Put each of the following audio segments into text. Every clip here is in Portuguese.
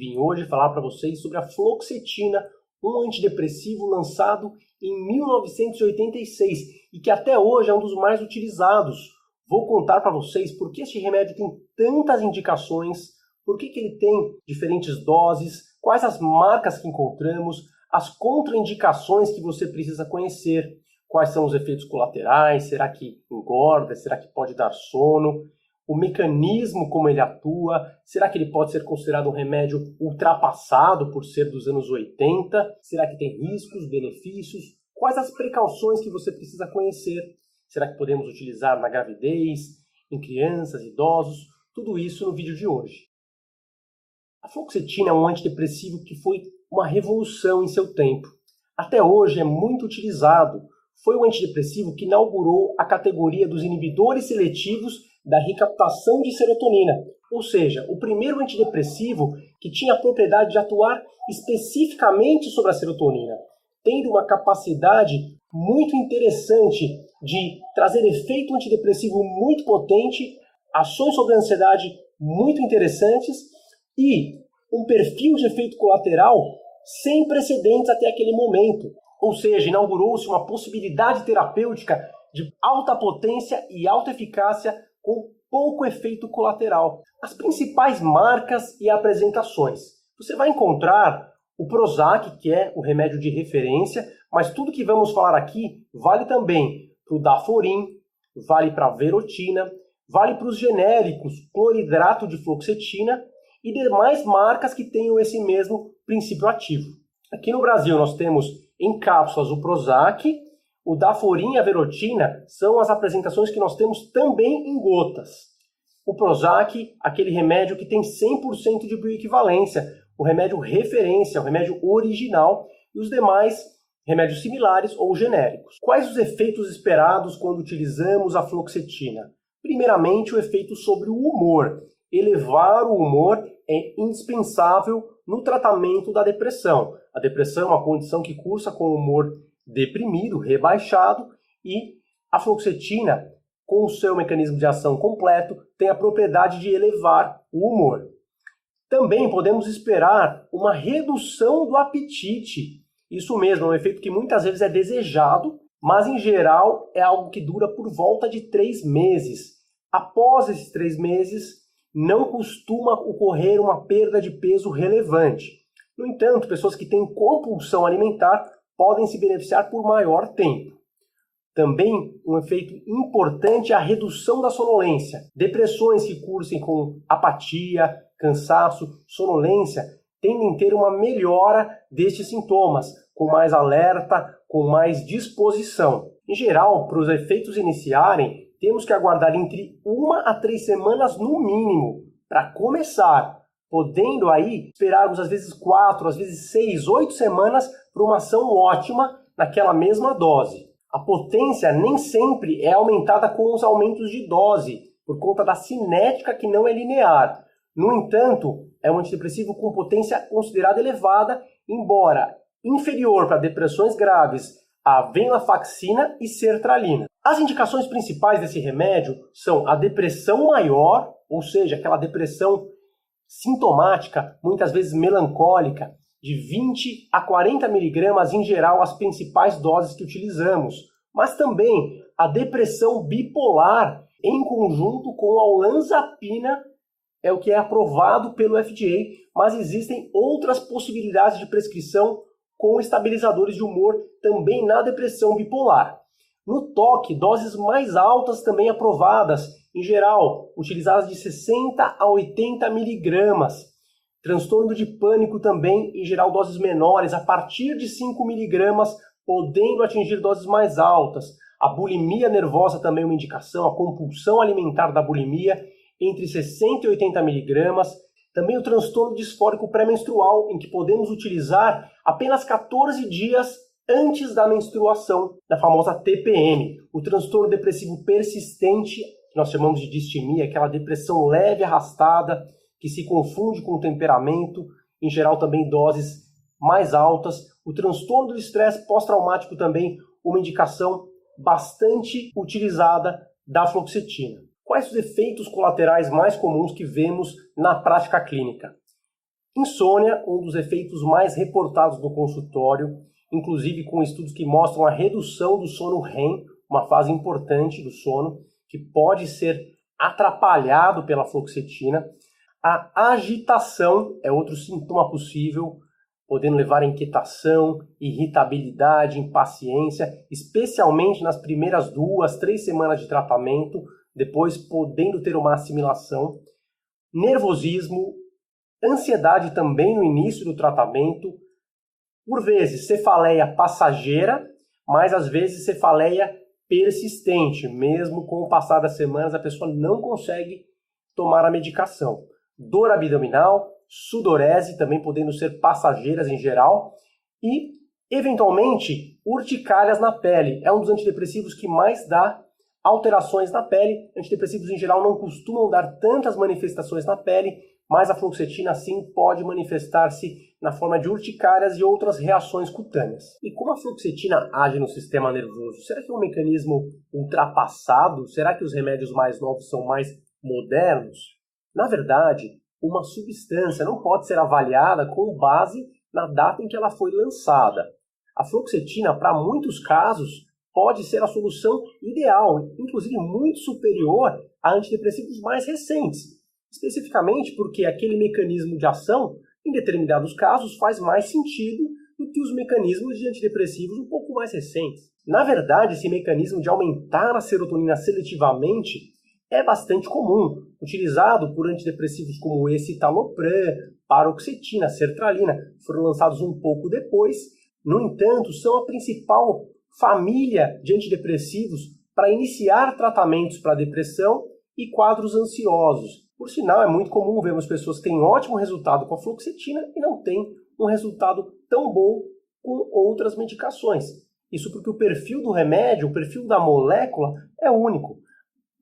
Vim hoje falar para vocês sobre a fluoxetina, um antidepressivo lançado em 1986 e que até hoje é um dos mais utilizados. Vou contar para vocês por que este remédio tem tantas indicações, por que, que ele tem diferentes doses, quais as marcas que encontramos, as contraindicações que você precisa conhecer, quais são os efeitos colaterais, será que engorda, será que pode dar sono o mecanismo como ele atua, será que ele pode ser considerado um remédio ultrapassado por ser dos anos 80? Será que tem riscos, benefícios? Quais as precauções que você precisa conhecer? Será que podemos utilizar na gravidez, em crianças, idosos? Tudo isso no vídeo de hoje. A fluoxetina é um antidepressivo que foi uma revolução em seu tempo. Até hoje é muito utilizado. Foi o antidepressivo que inaugurou a categoria dos inibidores seletivos da recaptação de serotonina, ou seja, o primeiro antidepressivo que tinha a propriedade de atuar especificamente sobre a serotonina, tendo uma capacidade muito interessante de trazer efeito antidepressivo muito potente, ações sobre a ansiedade muito interessantes e um perfil de efeito colateral sem precedentes até aquele momento. Ou seja, inaugurou-se uma possibilidade terapêutica de alta potência e alta eficácia com pouco efeito colateral. As principais marcas e apresentações. Você vai encontrar o Prozac, que é o remédio de referência, mas tudo que vamos falar aqui vale também para o Daforin, vale para a Verotina, vale para os genéricos cloridrato de fluoxetina e demais marcas que tenham esse mesmo princípio ativo. Aqui no Brasil nós temos em cápsulas o Prozac, o Daforin e a Verotina são as apresentações que nós temos também em gotas. O Prozac, aquele remédio que tem 100% de bioequivalência, o remédio referência, o remédio original, e os demais remédios similares ou genéricos. Quais os efeitos esperados quando utilizamos a fluoxetina? Primeiramente, o efeito sobre o humor. Elevar o humor é indispensável no tratamento da depressão. A depressão é uma condição que cursa com o humor deprimido, rebaixado, e a fluoxetina, com o seu mecanismo de ação completo, tem a propriedade de elevar o humor. Também podemos esperar uma redução do apetite. Isso mesmo, é um efeito que muitas vezes é desejado, mas em geral é algo que dura por volta de três meses. Após esses três meses, não costuma ocorrer uma perda de peso relevante. No entanto, pessoas que têm compulsão alimentar podem se beneficiar por maior tempo. Também um efeito importante é a redução da sonolência. Depressões que cursem com apatia, cansaço, sonolência tendem a ter uma melhora destes sintomas, com mais alerta, com mais disposição. Em geral, para os efeitos iniciarem, temos que aguardar entre uma a três semanas no mínimo para começar podendo aí esperarmos às vezes quatro, às vezes seis, oito semanas para uma ação ótima naquela mesma dose. A potência nem sempre é aumentada com os aumentos de dose, por conta da cinética que não é linear. No entanto, é um antidepressivo com potência considerada elevada, embora inferior para depressões graves a venlafaxina e sertralina. As indicações principais desse remédio são a depressão maior, ou seja, aquela depressão sintomática, muitas vezes melancólica, de 20 a 40 miligramas em geral as principais doses que utilizamos, mas também a depressão bipolar em conjunto com a olanzapina é o que é aprovado pelo FDA, mas existem outras possibilidades de prescrição com estabilizadores de humor também na depressão bipolar. No toque, doses mais altas também aprovadas, em geral, utilizadas de 60 a 80 miligramas. Transtorno de pânico também, em geral, doses menores, a partir de 5 miligramas, podendo atingir doses mais altas. A bulimia nervosa também é uma indicação, a compulsão alimentar da bulimia, entre 60 e 80 miligramas. Também o transtorno disfórico pré-menstrual, em que podemos utilizar apenas 14 dias antes da menstruação, da famosa TPM. O transtorno depressivo persistente que nós chamamos de distimia, aquela depressão leve arrastada, que se confunde com o temperamento, em geral também doses mais altas. O transtorno do estresse pós-traumático também, uma indicação bastante utilizada da fluoxetina. Quais os efeitos colaterais mais comuns que vemos na prática clínica? Insônia, um dos efeitos mais reportados no consultório, inclusive com estudos que mostram a redução do sono REM, uma fase importante do sono, que pode ser atrapalhado pela fluoxetina. A agitação é outro sintoma possível, podendo levar a inquietação, irritabilidade, impaciência, especialmente nas primeiras duas, três semanas de tratamento, depois podendo ter uma assimilação. Nervosismo, ansiedade também no início do tratamento, por vezes cefaleia passageira, mas às vezes cefaleia persistente, mesmo com o passar das semanas a pessoa não consegue tomar a medicação. Dor abdominal, sudorese, também podendo ser passageiras em geral, e, eventualmente, urticárias na pele. É um dos antidepressivos que mais dá alterações na pele. Antidepressivos em geral não costumam dar tantas manifestações na pele, mas a fluoxetina sim pode manifestar-se na forma de urticárias e outras reações cutâneas. E como a fluoxetina age no sistema nervoso? Será que é um mecanismo ultrapassado? Será que os remédios mais novos são mais modernos? Na verdade, uma substância não pode ser avaliada com base na data em que ela foi lançada. A fluoxetina, para muitos casos, pode ser a solução ideal, inclusive muito superior a antidepressivos mais recentes, especificamente porque aquele mecanismo de ação, em determinados casos, faz mais sentido do que os mecanismos de antidepressivos um pouco mais recentes. Na verdade, esse mecanismo de aumentar a serotonina seletivamente é bastante comum, utilizado por antidepressivos como esse citalopram, paroxetina, sertralina, foram lançados um pouco depois. No entanto, são a principal família de antidepressivos para iniciar tratamentos para depressão e quadros ansiosos. Por sinal, é muito comum vermos pessoas que têm ótimo resultado com a fluoxetina e não têm um resultado tão bom com outras medicações. Isso porque o perfil do remédio, o perfil da molécula é único.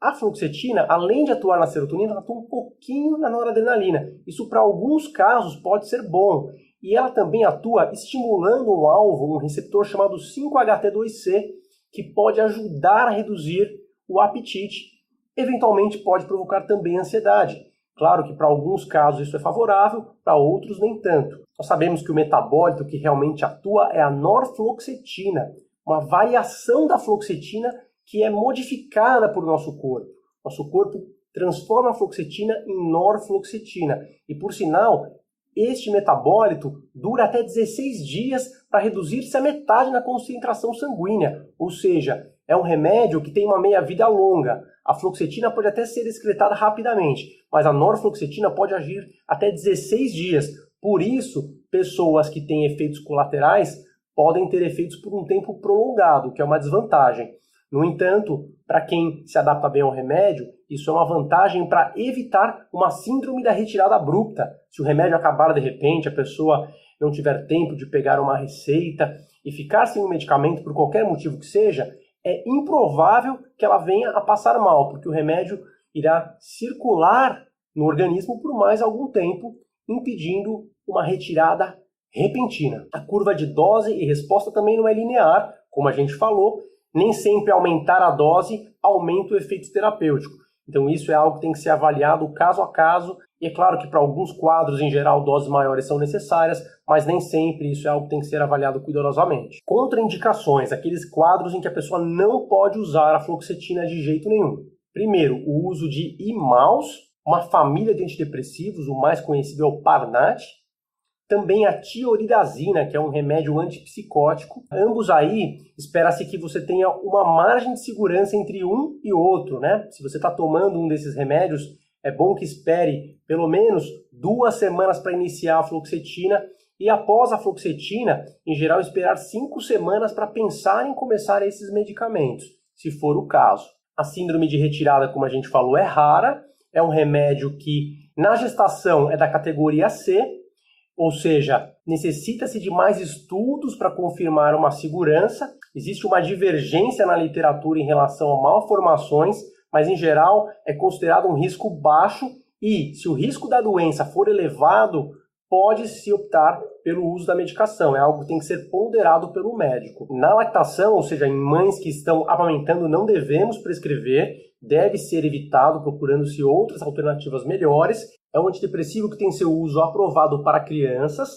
A fluoxetina, além de atuar na serotonina, ela atua um pouquinho na noradrenalina. Isso para alguns casos pode ser bom. E ela também atua estimulando um alvo, um receptor chamado 5-HT2C, que pode ajudar a reduzir o apetite eventualmente pode provocar também ansiedade. Claro que para alguns casos isso é favorável, para outros nem tanto. Nós sabemos que o metabólito que realmente atua é a norfloxetina, uma variação da fluoxetina que é modificada por nosso corpo. Nosso corpo transforma a fluoxetina em norfloxetina. E por sinal, este metabólito dura até 16 dias para reduzir-se a metade na concentração sanguínea, ou seja, é um remédio que tem uma meia-vida longa. A fluoxetina pode até ser excretada rapidamente, mas a norfluoxetina pode agir até 16 dias. Por isso, pessoas que têm efeitos colaterais podem ter efeitos por um tempo prolongado, que é uma desvantagem. No entanto, para quem se adapta bem ao remédio, isso é uma vantagem para evitar uma síndrome da retirada abrupta. Se o remédio acabar de repente, a pessoa não tiver tempo de pegar uma receita e ficar sem o medicamento por qualquer motivo que seja, é improvável que ela venha a passar mal, porque o remédio irá circular no organismo por mais algum tempo, impedindo uma retirada repentina. A curva de dose e resposta também não é linear, como a gente falou, nem sempre aumentar a dose aumenta o efeito terapêutico. Então isso é algo que tem que ser avaliado caso a caso, e é claro que para alguns quadros em geral doses maiores são necessárias, mas nem sempre isso é algo que tem que ser avaliado cuidadosamente. Contraindicações, aqueles quadros em que a pessoa não pode usar a fluoxetina de jeito nenhum. Primeiro, o uso de imaus, uma família de antidepressivos, o mais conhecido é o Parnat, também a tioridazina, que é um remédio antipsicótico. Ambos aí, espera-se que você tenha uma margem de segurança entre um e outro, né? Se você está tomando um desses remédios, é bom que espere pelo menos duas semanas para iniciar a fluoxetina e após a fluoxetina, em geral, esperar cinco semanas para pensar em começar esses medicamentos, se for o caso. A síndrome de retirada, como a gente falou, é rara, é um remédio que na gestação é da categoria C, ou seja, necessita-se de mais estudos para confirmar uma segurança. Existe uma divergência na literatura em relação a malformações, mas em geral é considerado um risco baixo e, se o risco da doença for elevado, pode-se optar pelo uso da medicação. É algo que tem que ser ponderado pelo médico. Na lactação, ou seja, em mães que estão amamentando, não devemos prescrever, deve ser evitado procurando-se outras alternativas melhores. é um antidepressivo que tem seu uso aprovado para crianças,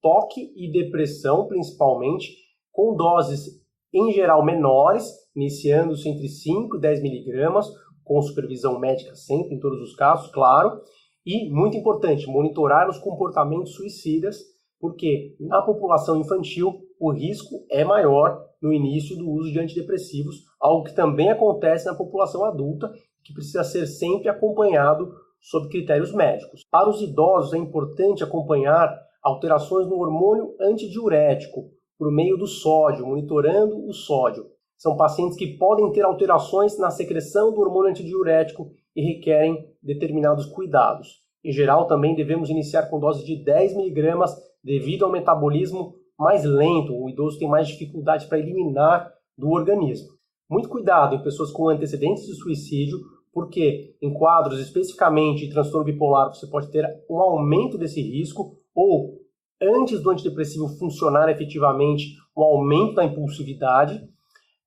toque e depressão principalmente, com doses em geral menores, iniciando-se entre 5 e 10 miligramas, com supervisão médica sempre, em todos os casos, claro. E, muito importante, monitorar os comportamentos suicidas, porque na população infantil o risco é maior no início do uso de antidepressivos, algo que também acontece na população adulta, que precisa ser sempre acompanhado sob critérios médicos. Para os idosos é importante acompanhar alterações no hormônio antidiurético por meio do sódio, monitorando o sódio. São pacientes que podem ter alterações na secreção do hormônio antidiurético e requerem determinados cuidados. Em geral, também devemos iniciar com dose de 10 mg devido ao metabolismo mais lento, o idoso tem mais dificuldade para eliminar do organismo. Muito cuidado em pessoas com antecedentes de suicídio, porque em quadros especificamente de transtorno bipolar você pode ter um aumento desse risco ou antes do antidepressivo funcionar efetivamente, um aumento da impulsividade,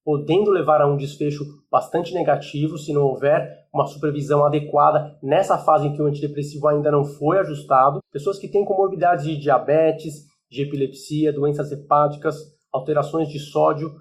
podendo levar a um desfecho bastante negativo se não houver uma supervisão adequada nessa fase em que o antidepressivo ainda não foi ajustado. Pessoas que têm comorbidades de diabetes, de epilepsia, doenças hepáticas, alterações de sódio,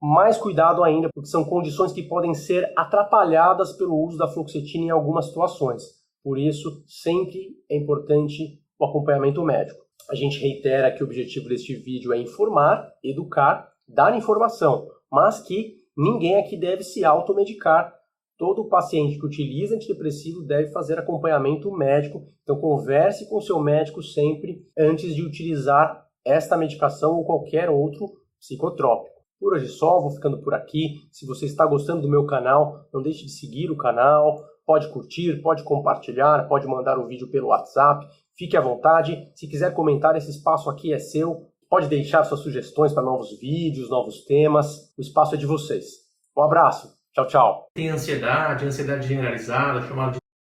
mais cuidado ainda, porque são condições que podem ser atrapalhadas pelo uso da fluoxetina em algumas situações. Por isso, sempre é importante o acompanhamento médico. A gente reitera que o objetivo deste vídeo é informar, educar, dar informação, mas que ninguém aqui deve se automedicar. Todo paciente que utiliza antidepressivo deve fazer acompanhamento médico, então converse com seu médico sempre antes de utilizar esta medicação ou qualquer outro psicotrópico. Por hoje só, vou ficando por aqui. Se você está gostando do meu canal, não deixe de seguir o canal, pode curtir, pode compartilhar, pode mandar o vídeo pelo WhatsApp. Fique à vontade. Se quiser comentar, esse espaço aqui é seu. Pode deixar suas sugestões para novos vídeos, novos temas. O espaço é de vocês. Um abraço. Tchau, tchau. Tem ansiedade, ansiedade generalizada, chamada de